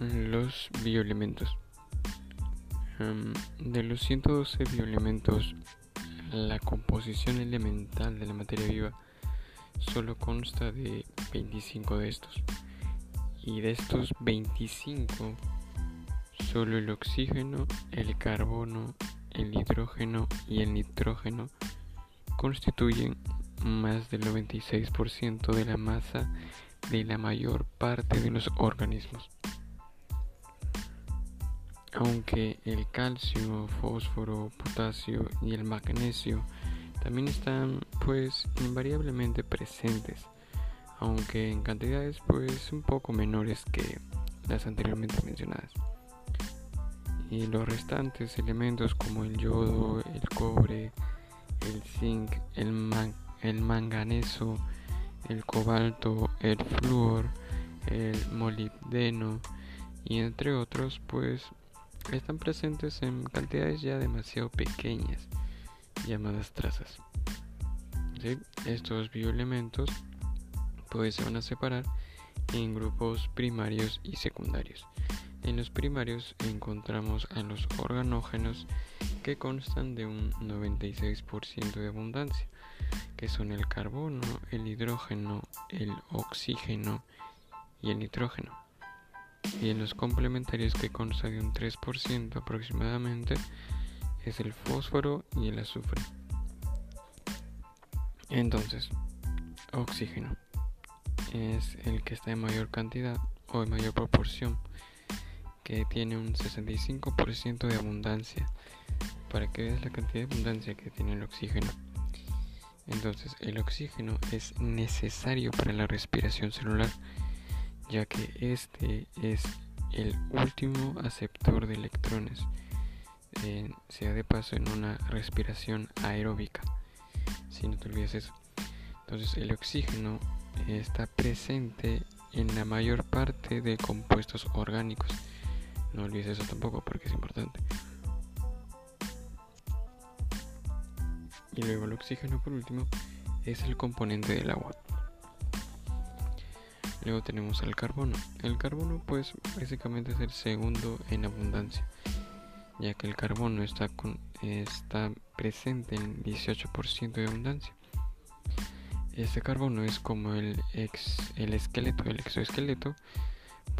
los bioelementos. Em, de los 112 bioelementos, la composición elemental de la materia viva solo consta de 25 de estos. Y de estos 25, solo el oxígeno, el carbono, el hidrógeno y el nitrógeno constituyen más del 96% de la masa de la mayor parte de los organismos. Aunque el calcio, fósforo, potasio y el magnesio también están pues invariablemente presentes, aunque en cantidades pues un poco menores que las anteriormente mencionadas. Y los restantes elementos como el yodo, el cobre, el zinc, el, el manganeso, el cobalto, el flúor, el molibdeno y entre otros pues están presentes en cantidades ya demasiado pequeñas llamadas trazas. Estos bioelementos pues se van a separar en grupos primarios y secundarios. En los primarios encontramos a los organógenos que constan de un 96% de abundancia, que son el carbono, el hidrógeno, el oxígeno y el nitrógeno. Y en los complementarios que constan de un 3% aproximadamente es el fósforo y el azufre. Entonces, oxígeno es el que está en mayor cantidad o en mayor proporción, que tiene un 65% de abundancia. Para que veas la cantidad de abundancia que tiene el oxígeno. Entonces, el oxígeno es necesario para la respiración celular, ya que este es el último aceptor de electrones sea de paso en una respiración aeróbica. Si no te olvides eso. Entonces el oxígeno está presente en la mayor parte de compuestos orgánicos. No olvides eso tampoco porque es importante. Y luego el oxígeno por último es el componente del agua. Luego tenemos el carbono. El carbono pues básicamente es el segundo en abundancia ya que el carbono está, está presente en 18% de abundancia. Este carbono es como el, ex, el esqueleto, el exoesqueleto,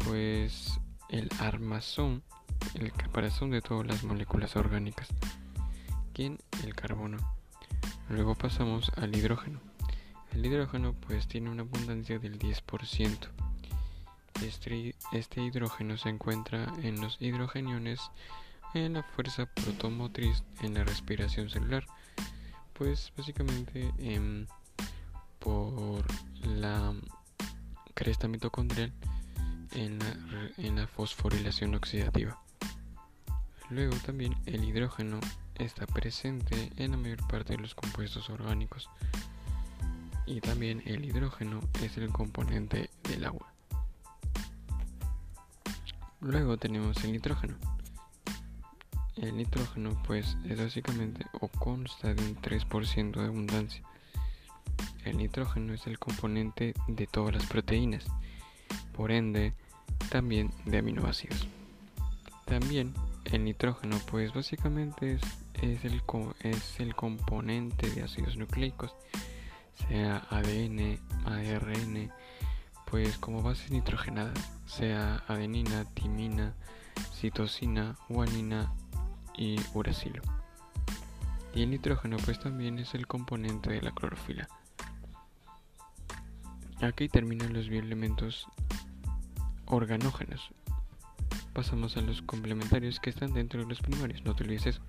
pues el armazón, el caparazón de todas las moléculas orgánicas. ¿Quién? El carbono. Luego pasamos al hidrógeno. El hidrógeno pues tiene una abundancia del 10%. Este, este hidrógeno se encuentra en los hidrogeniones en la fuerza protomotriz en la respiración celular. Pues básicamente em, por la cresta mitocondrial en la, en la fosforilación oxidativa. Luego también el hidrógeno está presente en la mayor parte de los compuestos orgánicos. Y también el hidrógeno es el componente del agua. Luego tenemos el nitrógeno. El nitrógeno pues es básicamente o consta de un 3% de abundancia. El nitrógeno es el componente de todas las proteínas, por ende también de aminoácidos. También el nitrógeno pues básicamente es, es, el, es el componente de ácidos nucleicos, sea ADN, ARN, pues como bases nitrogenadas, sea adenina, timina, citosina, guanina, y uracilo. Y el nitrógeno pues también es el componente de la clorofila. Aquí terminan los bioelementos organógenos. Pasamos a los complementarios que están dentro de los primarios, no te olvides eso.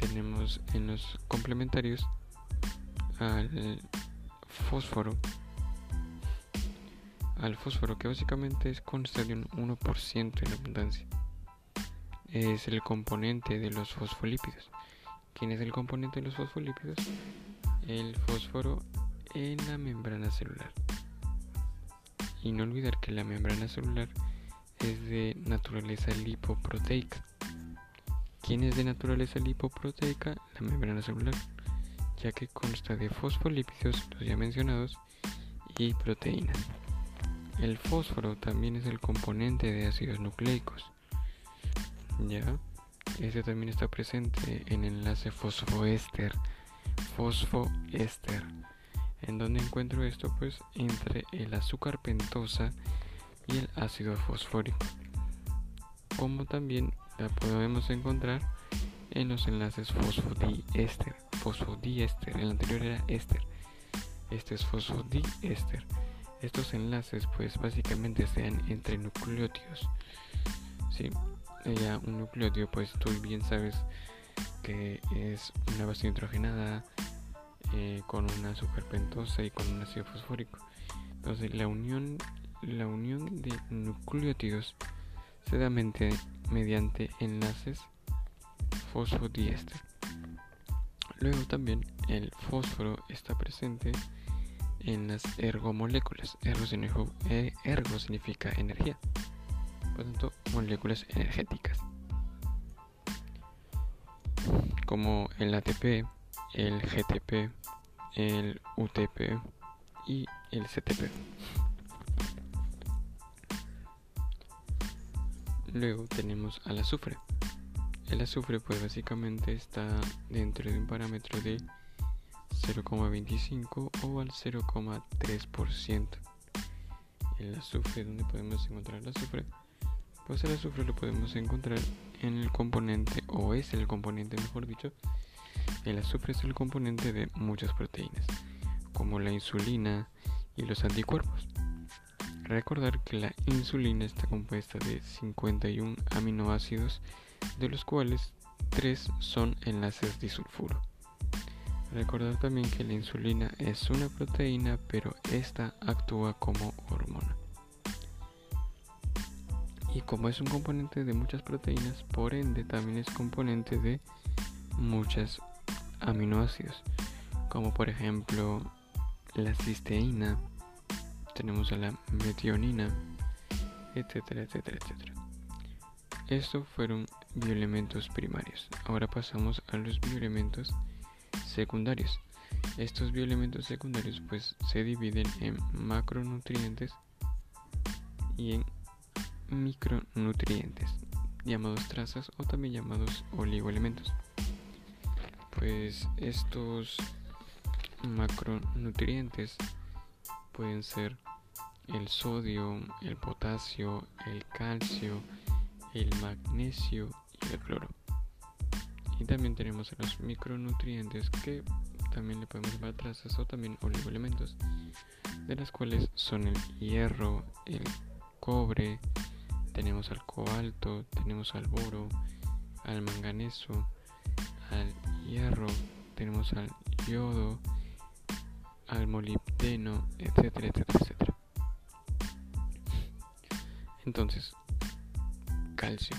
Tenemos en los complementarios al fósforo, al fósforo que básicamente es consta de un 1% en abundancia es el componente de los fosfolípidos. ¿Quién es el componente de los fosfolípidos? El fósforo en la membrana celular. Y no olvidar que la membrana celular es de naturaleza lipoproteica. ¿Quién es de naturaleza lipoproteica? La membrana celular, ya que consta de fosfolípidos, los ya mencionados, y proteínas. el fósforo también es el componente de ácidos nucleicos. ¿Ya? Este también está presente en el enlace fosfoéster. Fosfoéster. ¿En donde encuentro esto? Pues entre el azúcar pentosa y el ácido fosfórico. Como también la podemos encontrar en los enlaces fosfodiéster. Fosfodiéster. El anterior era éster. Este es fosfodiéster. Estos enlaces pues básicamente sean entre nucleótidos. ¿sí? Ya un nucleótido pues tú bien sabes que es una base nitrogenada eh, con una azúcar pentosa y con un ácido fosfórico. Entonces la unión, la unión de nucleótidos se da mediante enlaces fosfodiéster. Luego también el fósforo está presente en las ergomoléculas. Ergo significa, eh, ergo significa energía. Por tanto, moléculas energéticas. Como el ATP, el GTP, el UTP y el CTP. Luego tenemos al azufre. El azufre pues básicamente está dentro de un parámetro de 0,25 o al 0,3%. El azufre, ¿dónde podemos encontrar el azufre? Pues el azufre lo podemos encontrar en el componente, o es el componente, mejor dicho. El azufre es el componente de muchas proteínas, como la insulina y los anticuerpos. Recordar que la insulina está compuesta de 51 aminoácidos, de los cuales 3 son enlaces disulfuro. Recordar también que la insulina es una proteína, pero esta actúa como hormona. Y como es un componente de muchas proteínas, por ende también es componente de muchos aminoácidos, como por ejemplo la cisteína, tenemos a la metionina, etcétera, etcétera, etcétera. Estos fueron bioelementos primarios. Ahora pasamos a los bioelementos secundarios. Estos bioelementos secundarios pues se dividen en macronutrientes y en micronutrientes, llamados trazas o también llamados oligoelementos. Pues estos macronutrientes pueden ser el sodio, el potasio, el calcio, el magnesio el cloro. Y también tenemos los micronutrientes que también le podemos llamar trazas o también oligoelementos, de las cuales son el hierro, el cobre, tenemos al cobalto, tenemos al boro, al manganeso, al hierro, tenemos al yodo, al molibdeno, etcétera, etcétera, etcétera. Entonces, calcio.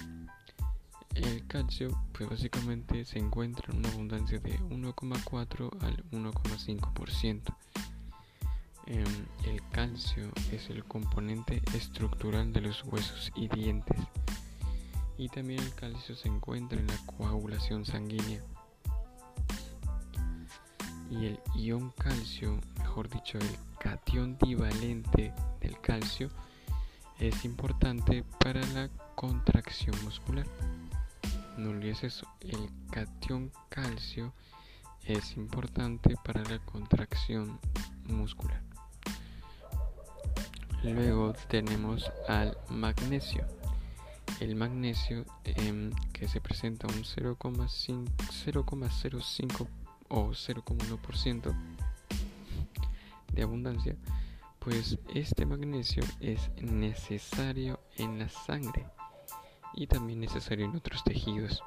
El calcio pues básicamente se encuentra en una abundancia de 1,4 al 1,5%. Em, el calcio es el componente estructural de los huesos y dientes. Y también el calcio se encuentra en la coagulación sanguínea. Y el ion calcio, mejor dicho, el cation divalente del calcio, es importante para la contracción muscular eso, el cation calcio es importante para la contracción muscular. Luego tenemos al magnesio. El magnesio em, que se presenta un 0,05 o 0,1% de abundancia, pues este magnesio es necesario en la sangre y también necesario en otros tejidos.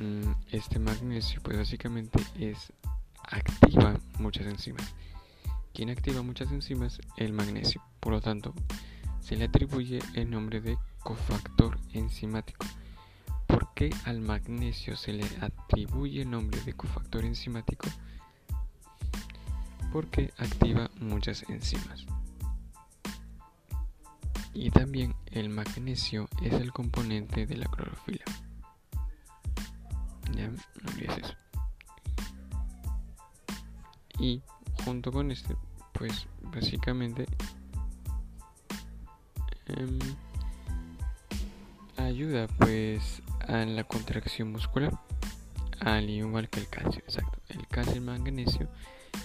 Mm, este magnesio pues básicamente es activa muchas enzimas. ¿Quién activa muchas enzimas? El magnesio. Por lo tanto, se le atribuye el nombre de cofactor enzimático. ¿Por qué al magnesio se le atribuye el nombre de cofactor enzimático? Porque activa muchas enzimas. Y también el magnesio es el componente de la clorofila. Ya, no olvides eso. Y junto con este, pues básicamente em, ayuda pues a la contracción muscular al igual que el calcio exacto el calcio y el magnesio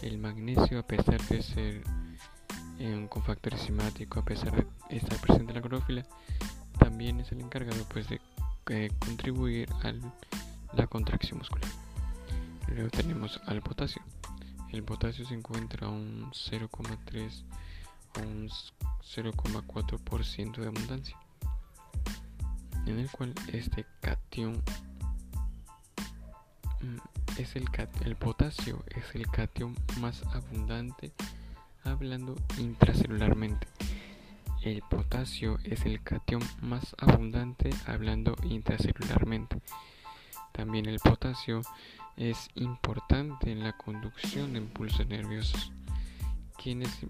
el magnesio a pesar de ser un cofactor enzimático a pesar de estar presente en la clorofila también es el encargado pues de eh, contribuir a la contracción muscular. Luego tenemos al potasio. El potasio se encuentra a un 0,3 a un 0,4% de abundancia en el cual este cation mm, es el, el potasio es el cation más abundante hablando intracelularmente. El potasio es el cation más abundante hablando intracelularmente. También el potasio es importante en la conducción de impulsos nerviosos. ¿Quién es,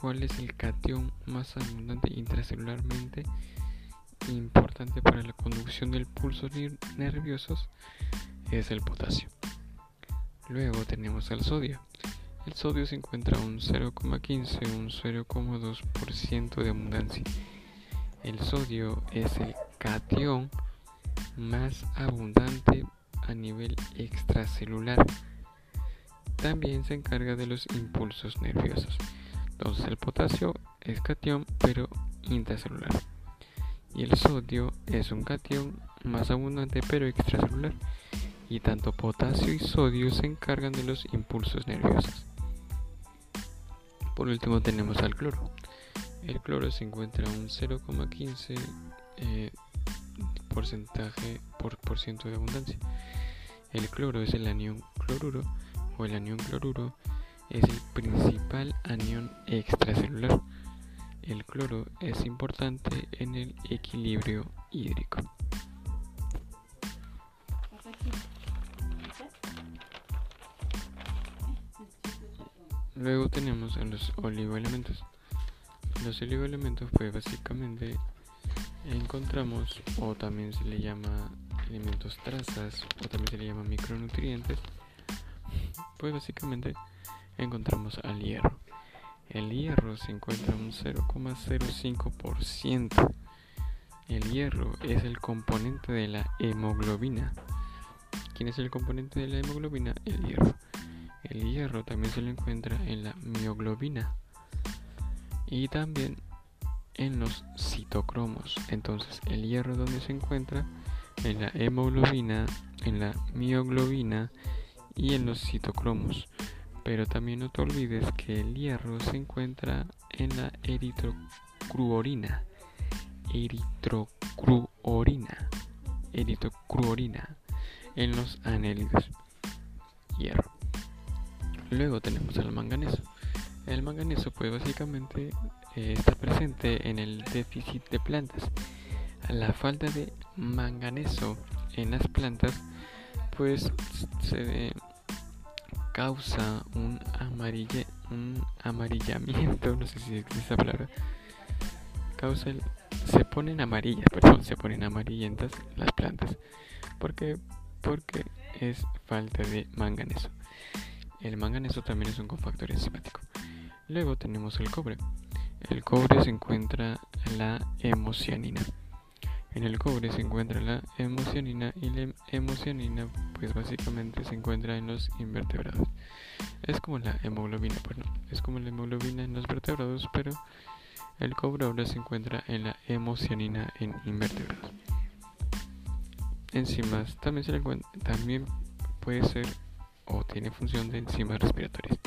¿Cuál es el cation más abundante intracelularmente? Importante para la conducción de impulsos nerviosos es el potasio. Luego tenemos el sodio. El sodio se encuentra a un 0,15 un 0,2% de abundancia. El sodio es el cation más abundante a nivel extracelular. También se encarga de los impulsos nerviosos. Entonces el potasio es cation pero intracelular. Y el sodio es un cation más abundante pero extracelular. Y tanto potasio y sodio se encargan de los impulsos nerviosos. Por último tenemos al cloro. El cloro se encuentra a un 0,15 eh, porcentaje por ciento de abundancia. El cloro es el anión cloruro o el anión cloruro es el principal anión extracelular. El cloro es importante en el equilibrio hídrico. Luego tenemos a los oligoelementos. Los oligoelementos pues básicamente encontramos o también se le llama elementos trazas o también se le llama micronutrientes. Pues básicamente encontramos al hierro. El hierro se encuentra un 0,05%. El hierro es el componente de la hemoglobina. ¿Quién es el componente de la hemoglobina? El hierro. El hierro también se lo encuentra en la mioglobina y también en los citocromos. Entonces, el hierro donde se encuentra en la hemoglobina, en la mioglobina y en los citocromos. Pero también no te olvides que el hierro se encuentra en la eritrocruorina. Eritrocruorina. Eritrocruorina en los anélidos. Hierro. Luego tenemos el manganeso. El manganeso pues básicamente eh, está presente en el déficit de plantas. La falta de manganeso en las plantas pues se causa un amarille, un amarillamiento, no sé si es esa palabra. Causa se ponen amarillas, perdón, se ponen amarillentas las plantas. porque Porque es falta de manganeso. El manganeso también es un cofactor enzimático. Luego tenemos el cobre. El cobre se encuentra la hemocianina. En el cobre se encuentra la hemocianina y la hemocianina pues básicamente se encuentra en los invertebrados. Es como la hemoglobina, perdón, es como la hemoglobina en los vertebrados, pero el cobre ahora se encuentra en la hemocianina en invertebrados. Enzimas también se le también puede ser o tiene función de enzimas respiratorias.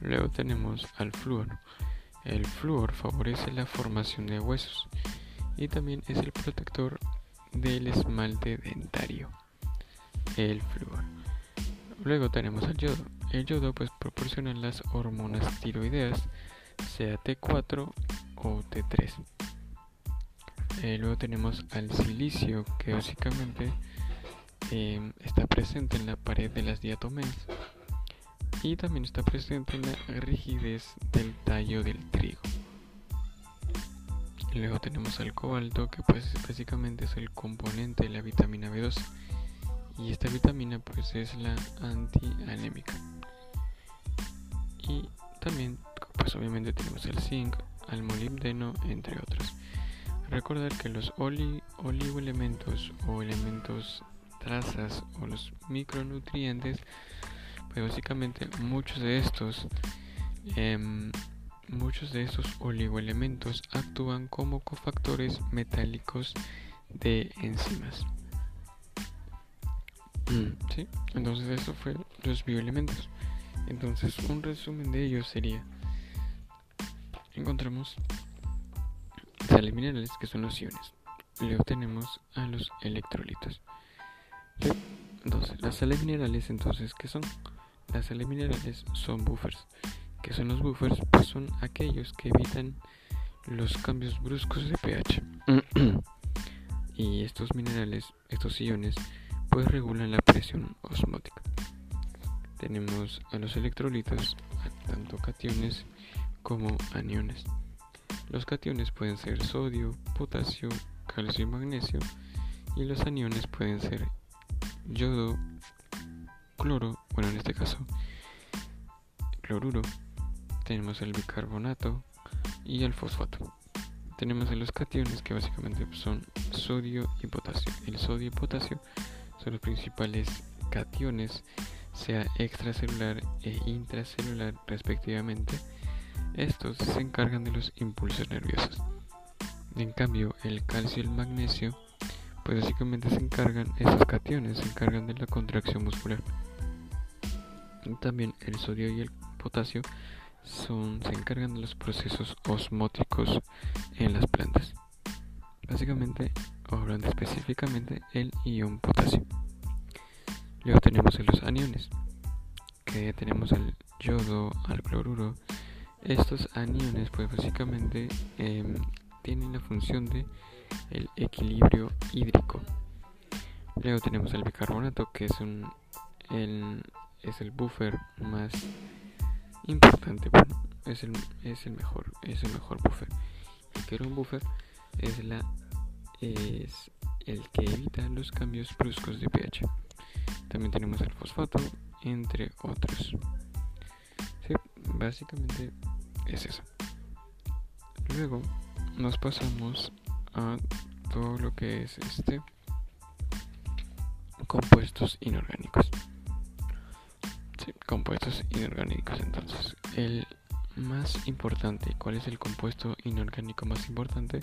Luego tenemos al flúor. El flúor favorece la formación de huesos y también es el protector del esmalte dentario. El flúor. Luego tenemos al yodo. El yodo pues proporciona las hormonas tiroideas, sea T4 o T3. Eh, luego tenemos al silicio que básicamente Em, está presente en la pared de las diatomeas y también está presente en la rigidez del tallo del trigo. Luego tenemos al cobalto que pues básicamente es el componente de la vitamina B12 y esta vitamina pues es la antianémica. Y también pues obviamente tenemos el zinc, al molibdeno, entre otros. Recordar que los oligoelementos o elementos trazas o los micronutrientes, pues básicamente muchos de estos em, muchos de estos oligoelementos actúan como cofactores metálicos de enzimas. ¿Sí? Entonces eso fue los bioelementos. Entonces un resumen de ellos sería encontramos sales minerales que son los iones. Luego tenemos a los electrolitos. Entonces, las sales minerales, entonces, ¿qué son? Las sales minerales son buffers. ¿Qué son los buffers? Pues son aquellos que evitan los cambios bruscos de pH. y estos minerales, estos iones, pues regulan la presión osmótica. Tenemos a los electrolitos, tanto cationes como aniones. Los cationes pueden ser sodio, potasio, calcio y magnesio, y los aniones pueden ser yodo, cloro, bueno en este caso cloruro, tenemos el bicarbonato y el fosfato. Tenemos los cationes que básicamente son sodio y potasio. El sodio y potasio son los principales cationes, sea extracelular e intracelular respectivamente. Estos se encargan de los impulsos nerviosos. En cambio, el calcio y el magnesio, pues básicamente se encargan, esos cationes se encargan de la contracción muscular. también el sodio y el potasio son, se encargan de los procesos osmóticos en las plantas. Básicamente, hablando específicamente, el ion potasio. Luego tenemos los aniones, que tenemos el yodo, al cloruro. Estos aniones, pues básicamente em, tienen la función de el equilibrio hídrico. Luego tenemos el bicarbonato, que es un el, es el buffer más importante, bueno, es el, es el mejor, es el mejor buffer. El que era un buffer es la es el que evita los cambios bruscos de pH. También tenemos el fosfato, entre otros. Sí, básicamente es eso. Luego nos pasamos a todo lo que es este compuestos inorgánicos compuestos inorgánicos. Entonces, el más importante, ¿cuál es el compuesto inorgánico más importante?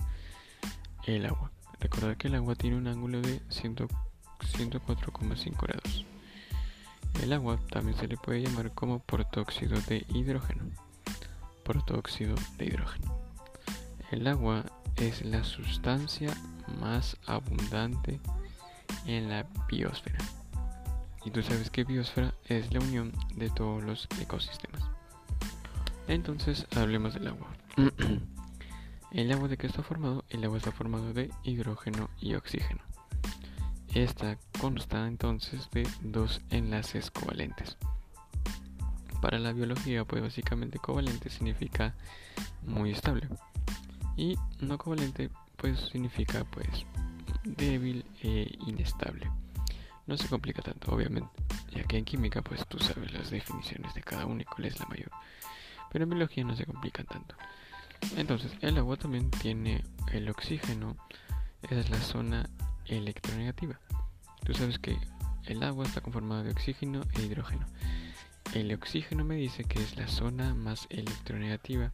El agua. Recordad que el agua tiene un ángulo de 104,5 grados. El agua también se le puede llamar como protóxido de hidrógeno. Protóxido de hidrógeno. El agua es la sustancia más abundante en la biosfera. Y tú sabes que biosfera es la unión de todos los ecosistemas. Entonces hablemos del agua. ¿El agua de qué está formado? El agua está formado de hidrógeno y oxígeno. Esta consta entonces de dos enlaces covalentes. Para la biología, pues básicamente covalente significa muy estable. Y no covalente, pues significa pues débil e inestable no se complica tanto, obviamente, ya que en química pues tú sabes las definiciones de cada uno y cuál es la mayor. Pero en biología no se complica tanto. Entonces, el agua también tiene el oxígeno, esa es la zona electronegativa. Tú sabes que el agua está conformada de oxígeno e hidrógeno. El oxígeno me dice que es la zona más electronegativa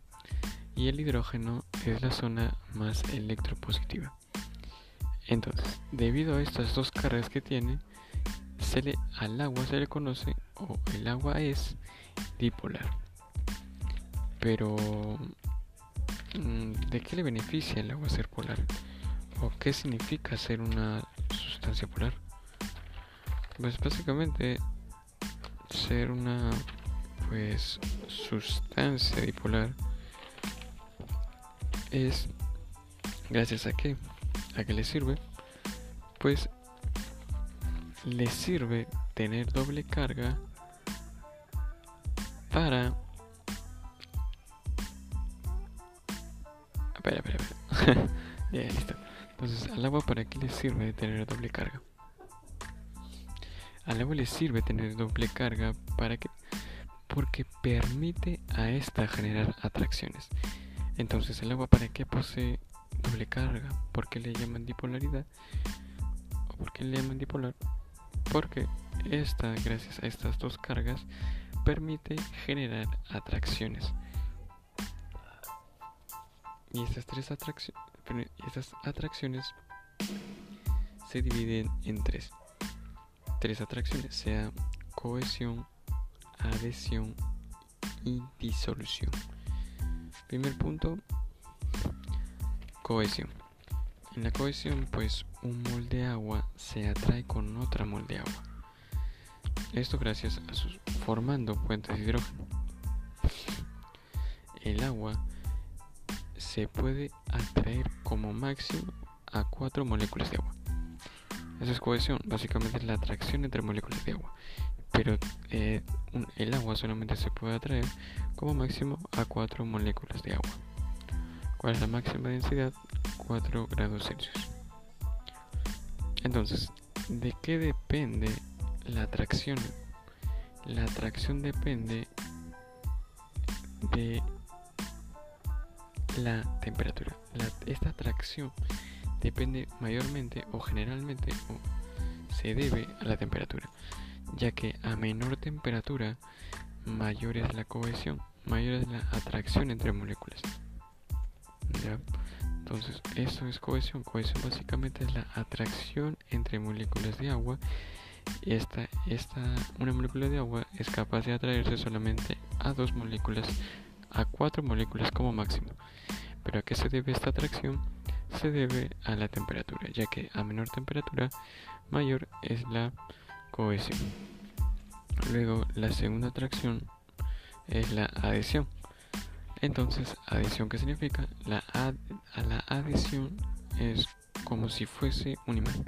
y el hidrógeno es la zona más electropositiva. Entonces, debido a estas dos cargas que tiene, se le, al agua se le conoce o el agua es dipolar. Pero, mm, ¿de qué le beneficia el agua ser polar? ¿O qué significa ser una sustancia polar? Pues básicamente ser una pues sustancia dipolar es gracias a qué a qué le sirve pues le sirve tener doble carga para... Espera, espera, espera. ya, listo. Entonces, al agua para qué le sirve tener doble carga? Al agua le sirve tener doble carga para que porque permite a esta generar atracciones. Entonces el agua para qué posee doble carga? ¿Por qué le llaman dipolaridad? ¿O por qué le llaman dipolar? Porque esta, gracias a estas dos cargas, permite generar atracciones. Y estas tres atracciones, estas atracciones se dividen en tres. Tres atracciones, sea cohesión, adhesión y disolución. Primer punto, cohesión. En la cohesión, pues un mol de agua se atrae con otra mol de agua. Esto gracias a sus formando puentes de hidrógeno. El agua se puede atraer como máximo a cuatro moléculas de agua. Esa es cohesión, básicamente es la atracción entre moléculas de agua. Pero eh, el agua solamente se puede atraer como máximo a 4 moléculas de agua. ¿Cuál es la máxima densidad? 4 grados Celsius. Entonces, ¿de qué depende la atracción? La atracción depende de la temperatura. esta atracción depende mayormente o generalmente o se debe a la temperatura, ya que a menor temperatura mayor es la cohesión, mayor es la atracción entre moléculas. Entonces, eso es cohesión. Cohesión básicamente es la atracción entre moléculas de agua. Esta, esta, una molécula de agua es capaz de atraerse solamente a dos moléculas, a cuatro moléculas como máximo. Pero ¿a qué se debe esta atracción? Se debe a la temperatura, ya que a menor temperatura, mayor es la Luego, la segunda atracción es la adhesión. Entonces, adhesión, ¿qué significa? La, a la adhesión es como si fuese un imán.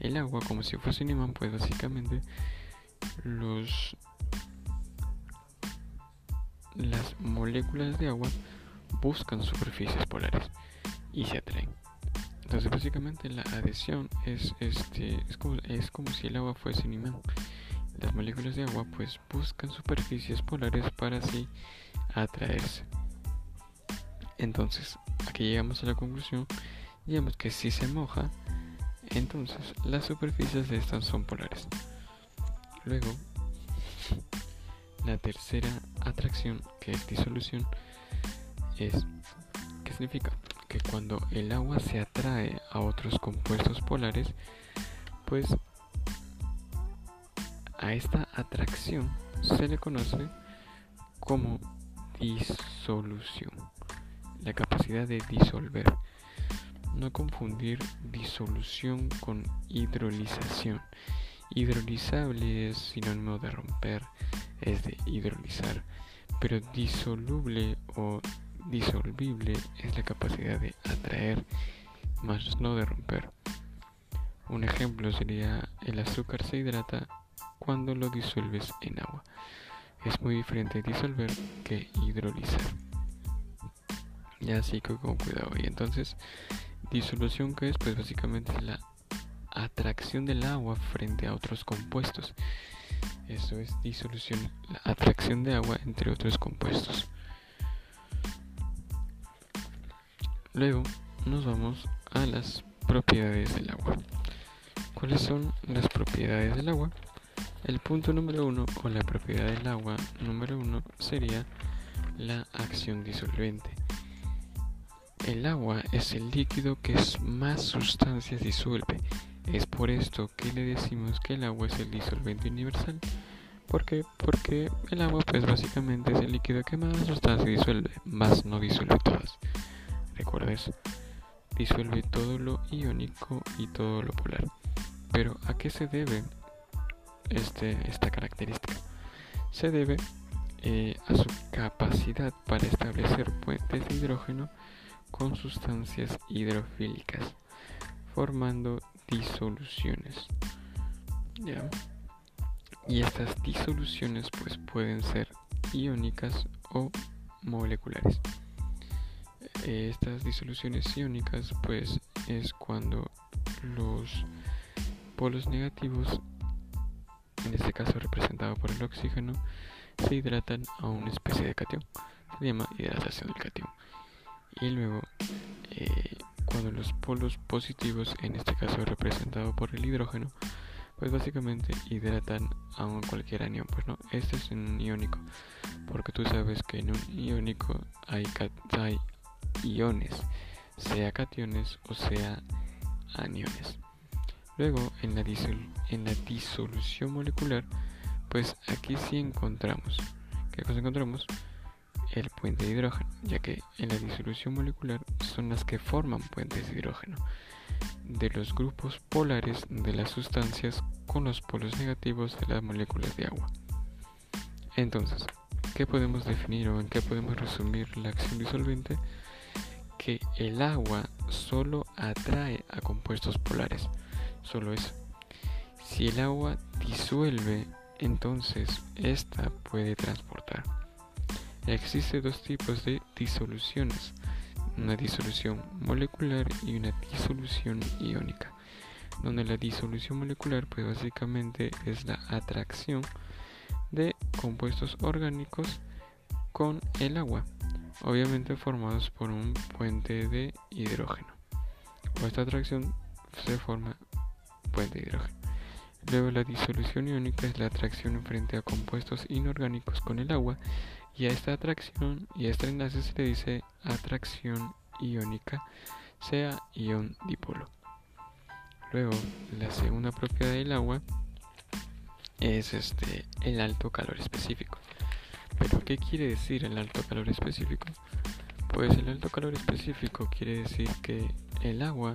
El agua, como si fuese un imán, pues básicamente los las moléculas de agua buscan superficies polares y se atraen. Entonces básicamente la adhesión es este es como, es como si el agua fuese un imán. Las moléculas de agua pues buscan superficies polares para así atraerse. Entonces, aquí llegamos a la conclusión, digamos que si se moja, entonces las superficies de estas son polares. Luego, la tercera atracción, que es disolución, es, ¿qué significa? Que cuando el agua se atrae a otros compuestos polares, pues a esta atracción se le conoce como disolución, la capacidad de disolver. No confundir disolución con hidrolización. Hidrolizable es sinónimo de romper, es de hidrolizar, pero disoluble o disolvible es la capacidad de atraer, más no de romper. Un ejemplo sería el azúcar se hidrata cuando lo disuelves en agua. Es muy diferente disolver que hidrolizar. Ya así que con cuidado. Y entonces, disolución que es, pues básicamente la atracción del agua frente a otros compuestos. Eso es disolución, la atracción de agua entre otros compuestos. Luego nos vamos a las propiedades del agua. ¿Cuáles son las propiedades del agua? El punto número uno o la propiedad del agua número uno sería la acción disolvente. El agua es el líquido que más sustancias disuelve. Es por esto que le decimos que el agua es el disolvente universal. ¿Por qué? Porque el agua pues básicamente es el líquido que más sustancias disuelve, más no disuelve todas. Recuerda eso. Disuelve todo lo iónico y todo lo polar. Pero ¿a qué se debe este, esta característica? Se debe eh, a su capacidad para establecer puentes de hidrógeno con sustancias hidrofílicas, formando disoluciones. Y estas disoluciones pues pueden ser iónicas o moleculares. Eh, estas disoluciones iónicas pues es cuando los polos negativos en este caso representado por el oxígeno, se hidratan a una especie de cation. Se llama hidratación del cation. Y luego, eh, cuando los polos positivos, en este caso representado por el hidrógeno, pues básicamente hidratan a cualquier anión. Pues no, este es un iónico, porque tú sabes que en un iónico hay, hay iones, sea cationes o sea aniones. Luego, en la, disolución molecular, pues aquí sí encontramos, ¿qué encontramos? El puente de hidrógeno, ya que en la disolución molecular son las que forman puentes de hidrógeno de los grupos polares de las sustancias con los polos negativos de las moléculas de agua. Entonces, ¿qué podemos definir o en qué podemos resumir la acción disolvente? Que el agua solo atrae a compuestos polares solo eso. Si el agua disuelve, entonces esta puede transportar. Existen dos tipos de disoluciones, una disolución molecular y una disolución iónica, donde la disolución molecular pues básicamente es la atracción de compuestos orgánicos con el agua, obviamente formados por un puente de hidrógeno. O esta atracción se forma de hidrógeno. Luego la disolución iónica es la atracción frente a compuestos inorgánicos con el agua y a esta atracción y a este enlace se le dice atracción iónica, sea ion dipolo. Luego la segunda propiedad del agua es este el alto calor específico. Pero ¿qué quiere decir el alto calor específico? Pues el alto calor específico quiere decir que el agua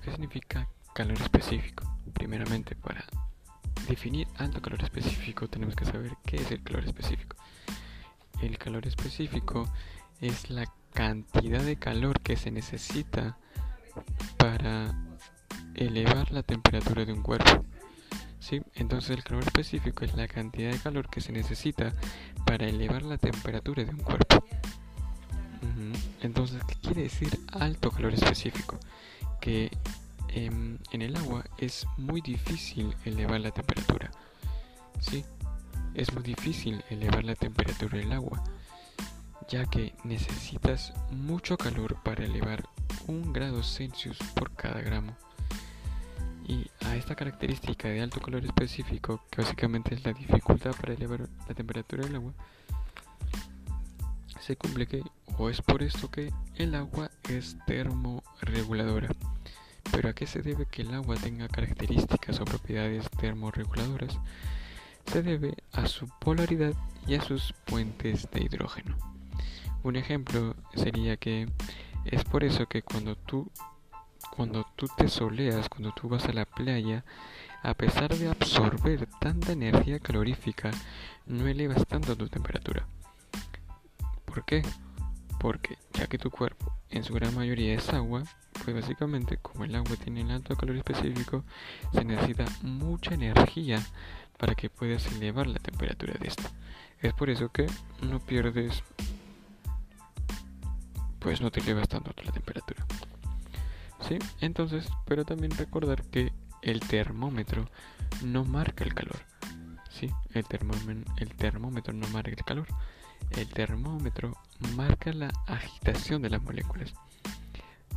¿qué significa calor específico? Primeramente, para definir alto calor específico tenemos que saber qué es el calor específico. El calor específico es la cantidad de calor que se necesita para elevar la temperatura de un cuerpo. Entonces el calor específico es la cantidad de calor que se necesita para elevar la temperatura de un cuerpo. Entonces, ¿qué quiere decir alto calor específico? que em, en el agua es muy difícil elevar la temperatura. Sí, es muy difícil elevar la temperatura del agua, ya que necesitas mucho calor para elevar un grado Celsius por cada gramo. Y a esta característica de alto calor específico, que básicamente es la dificultad para elevar la temperatura del agua, se cumple que, o es por esto que el agua es termorreguladora. Pero ¿a qué se debe que el agua tenga características o propiedades termorreguladoras? Se debe a su polaridad y a sus puentes de hidrógeno. Un ejemplo sería que es por eso que cuando tú cuando tú te soleas, cuando tú vas a la playa, a pesar de absorber tanta energía calorífica, no elevas tanto tu temperatura. ¿Por qué? Porque ya que tu cuerpo en su gran mayoría es agua, pues básicamente como el agua tiene un alto calor específico, se necesita mucha energía para que puedas elevar la temperatura de esta. Es por eso que no pierdes, pues no te elevas tanto la temperatura. ¿Sí? Entonces, pero también recordar que el termómetro no marca el calor. ¿Sí? El, el termómetro no marca el calor. El termómetro marca la agitación de las moléculas.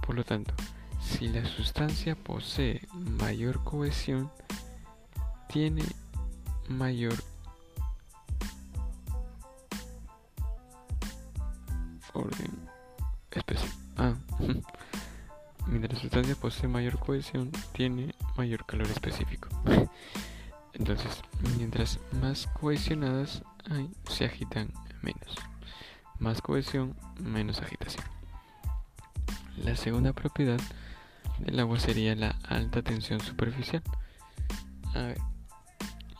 Por lo tanto, si la sustancia posee mayor cohesión, tiene mayor orden especial. Ah, mientras la sustancia posee mayor cohesión, tiene mayor calor específico. Entonces, mientras más cohesionadas hay, se agitan menos. Más cohesión, menos agitación. La segunda propiedad del agua sería la alta tensión superficial. A ver,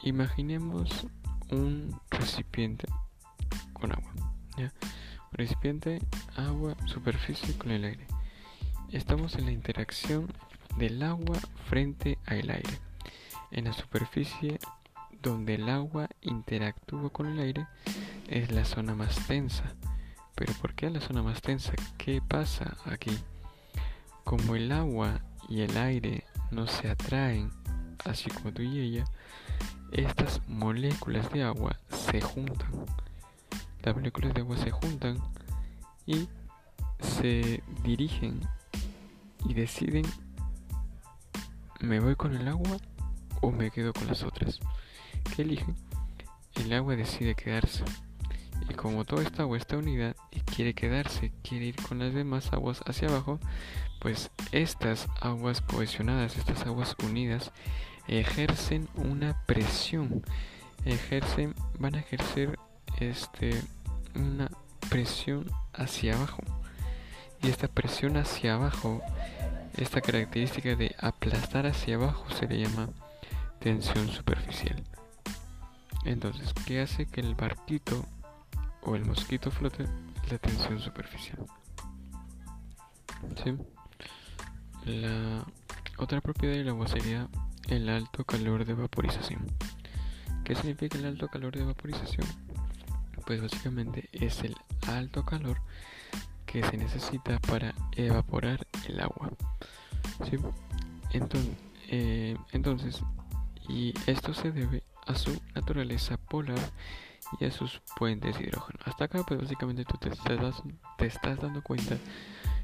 imaginemos un recipiente con agua. Recipiente, agua, superficie con el aire. Estamos en la interacción del agua frente al aire. En la superficie donde el agua interactúa con el aire es la zona más tensa pero ¿por qué la zona más tensa? ¿Qué pasa aquí? Como el agua y el aire no se atraen, así como tú y ella, estas moléculas de agua se juntan. las moléculas de agua se juntan y se dirigen y deciden me voy con el agua o me quedo con las otras. ¿Qué eligen? El agua decide quedarse. Y como toda esta agua está unida y quiere quedarse, quiere ir con las demás aguas hacia abajo, pues estas aguas cohesionadas, estas aguas unidas, ejercen una presión, ejercen, van a ejercer este una presión hacia abajo. Y esta presión hacia abajo, esta característica de aplastar hacia abajo se le llama tensión superficial. Entonces, ¿qué hace que el barquito o el mosquito flote? La tensión superficial. ¿Sí? La otra propiedad del agua sería el alto calor de vaporización. ¿Qué significa el alto calor de vaporización? Pues básicamente es el alto calor que se necesita para evaporar el agua. ¿Sí? Entonces, eh, entonces, y esto se debe a su naturaleza polar y a sus puentes de hidrógeno. Hasta acá, pues básicamente tú te estás, te estás dando cuenta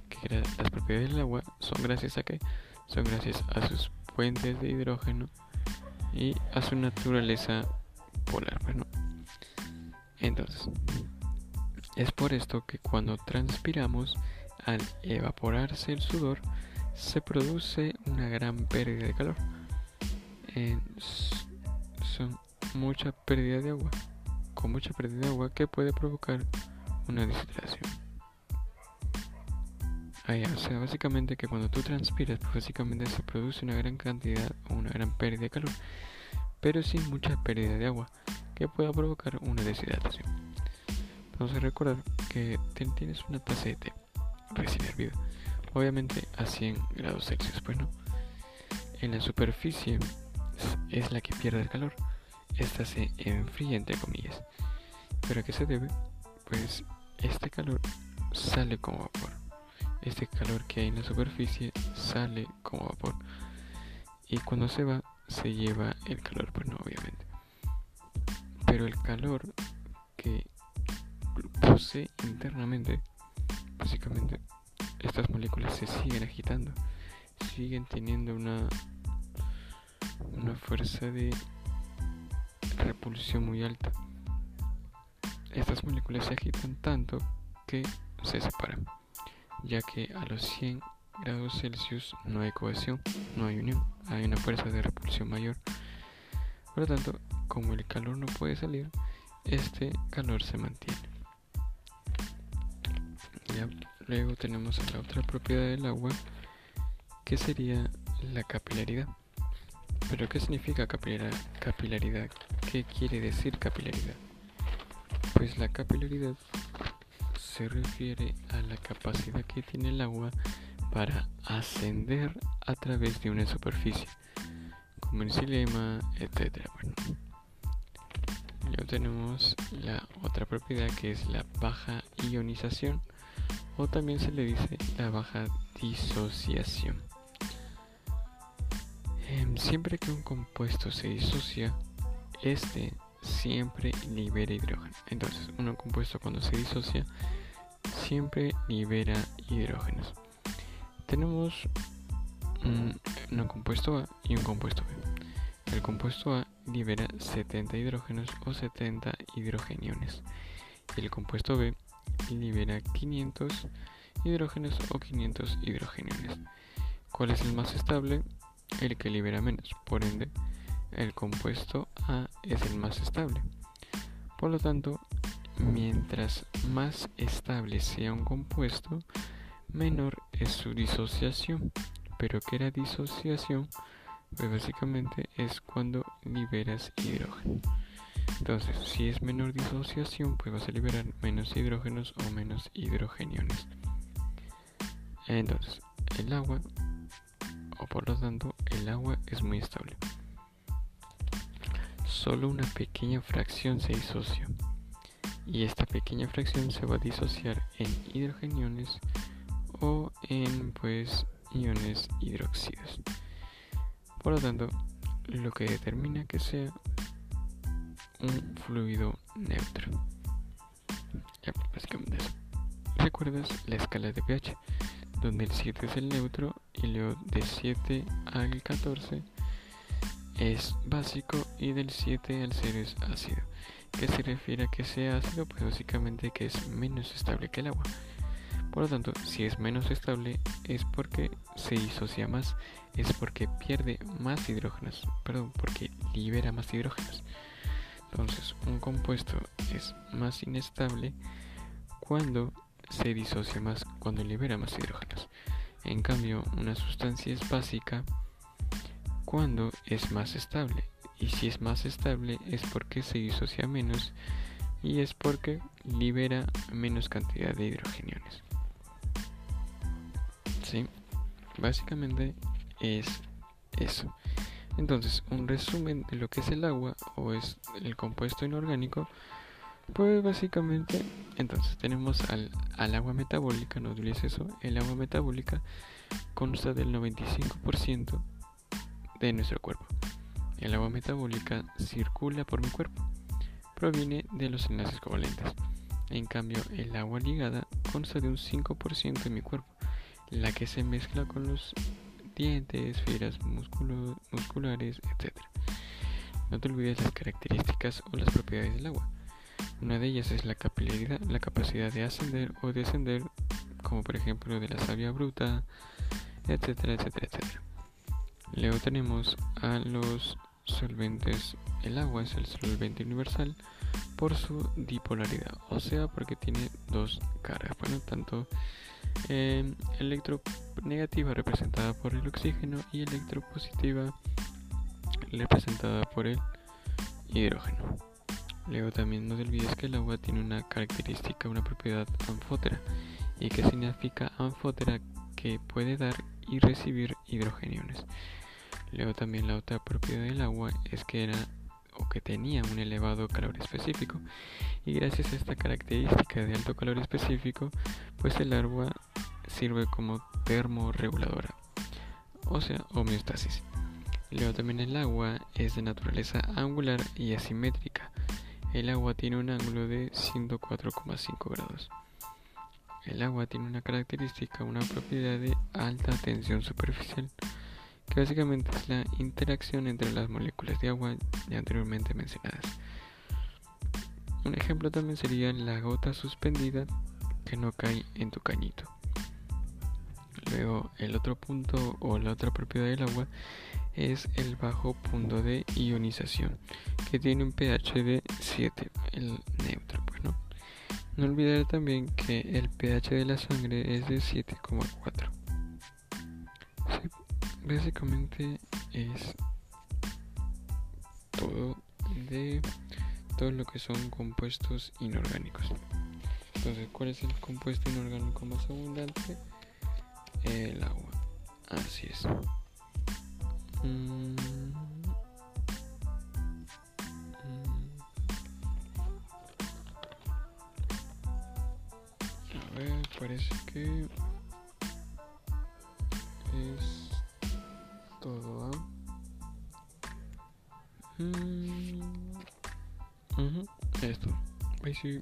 que las propiedades del agua son gracias a que son gracias a sus puentes de hidrógeno y a su naturaleza polar. Bueno, entonces, es por esto que cuando transpiramos, al evaporarse el sudor, se produce una gran pérdida de calor. son mucha pérdida de agua, con mucha pérdida de agua que puede provocar una deshidratación. o sea, básicamente que cuando tú transpiras, pues básicamente se produce una gran cantidad o una gran pérdida de calor, pero sin mucha pérdida de agua, que pueda provocar una deshidratación. A recordar que tienes una taza de té recién hervida, obviamente a 100 grados Celsius. Bueno, en la superficie es la que pierde el calor esta se enfría entre comillas. ¿Pero a qué se debe? Pues este calor sale como vapor. Este calor que hay en la superficie sale como vapor. Y cuando se va, se lleva el calor, pues no, obviamente. Pero el calor que posee internamente, básicamente, estas moléculas se siguen agitando, siguen teniendo una, una fuerza de repulsión muy alta. Estas moléculas se agitan tanto que se separan, ya que a los 100 grados Celsius no hay cohesión, no hay unión, hay una fuerza de repulsión mayor. Por lo tanto, como el calor no puede salir, este calor se mantiene. Luego tenemos la otra propiedad del agua, que sería la capilaridad. ¿Pero qué significa capilaridad? ¿Qué quiere decir capilaridad? Pues la capilaridad se refiere a la capacidad que tiene el agua para ascender a través de una superficie, como el silema, etc. Bueno, ya tenemos la otra propiedad que es la baja ionización o también se le dice la baja disociación. Em, siempre que un compuesto se disocia, este siempre libera hidrógeno. Entonces, un compuesto cuando se disocia siempre libera hidrógenos. Tenemos un, compuesto A y un compuesto B. El compuesto A libera 70 hidrógenos o 70 hidrogeniones. Y el compuesto B libera 500 hidrógenos o 500 hidrogeniones. ¿Cuál es el más estable? el que libera menos. Por ende, el compuesto A es el más estable. Por lo tanto, mientras más estable sea un compuesto, menor es su disociación. Pero ¿qué era disociación? Pues básicamente es cuando liberas hidrógeno. Entonces, si es menor disociación, pues vas a liberar menos hidrógenos o menos hidrogeniones. Entonces, el agua por lo tanto el agua es muy estable. Solo una pequeña fracción se disocia y esta pequeña fracción se va a disociar en hidrogeniones o en pues iones hidróxidos. Por lo tanto, lo que determina que sea un fluido neutro. básicamente eso. ¿Recuerdas la escala de pH? Donde el 7 es el neutro y luego de 7 al 14 es básico y del 7 al 0 es ácido. ¿Qué se refiere a que sea ácido? Pues básicamente que es menos estable que el agua. Por lo tanto, si es menos estable es porque se disocia más, es porque pierde más hidrógenos, perdón, porque libera más hidrógenos. Entonces, un compuesto es más inestable cuando se disocia más, cuando libera más hidrógenos. En cambio, una sustancia es básica cuando es más estable. Y si es más estable es porque se disocia menos y es porque libera menos cantidad de hidrogeniones. Básicamente es eso. Entonces, un resumen de lo que es el agua o es el compuesto inorgánico, pues básicamente, entonces tenemos al, agua metabólica, no olvides eso, el agua metabólica consta del 95% de nuestro cuerpo. El agua metabólica circula por mi cuerpo, proviene de los enlaces covalentes. En cambio, el agua ligada consta de un 5% de mi cuerpo la que se mezcla con los dientes, fibras musculares, etc. No te olvides las características o las propiedades del agua. Una de ellas es la capilaridad, la capacidad de ascender o descender, como por ejemplo de la savia bruta, etcétera, etcétera, etcétera. Luego tenemos a los solventes. El agua es el solvente universal por su dipolaridad, o sea, porque tiene dos cargas. Bueno, tanto eh, electronegativa representada por el oxígeno y electropositiva representada por el hidrógeno. Luego también no te olvides que el agua tiene una característica, una propiedad anfótera. ¿Y que significa anfótera? Que puede dar y recibir hidrogeniones. Luego también la otra propiedad del agua es que era o que tenía un elevado calor específico. Y gracias a esta característica de alto calor específico pues el agua sirve como termorreguladora o sea homeostasis. Luego también el agua es de naturaleza angular y asimétrica. El agua tiene un ángulo de 104,5 grados. El agua tiene una característica una propiedad de alta tensión superficial que básicamente es la interacción entre las moléculas de agua ya anteriormente mencionadas. Un ejemplo también sería la gota suspendida que no cae en tu cañito. Luego el otro punto o la otra propiedad del agua es el bajo punto de ionización que tiene un pH de 7, el neutro. Pues, ¿no? no olvidar también que el pH de la sangre es de 7,4 básicamente es todo de todo lo que son compuestos inorgánicos. Entonces, ¿cuál es el compuesto inorgánico más abundante? El agua. Así es. Mm. Mm. A ver, parece que todo. ¿ah? Mm, esto. Ahí sí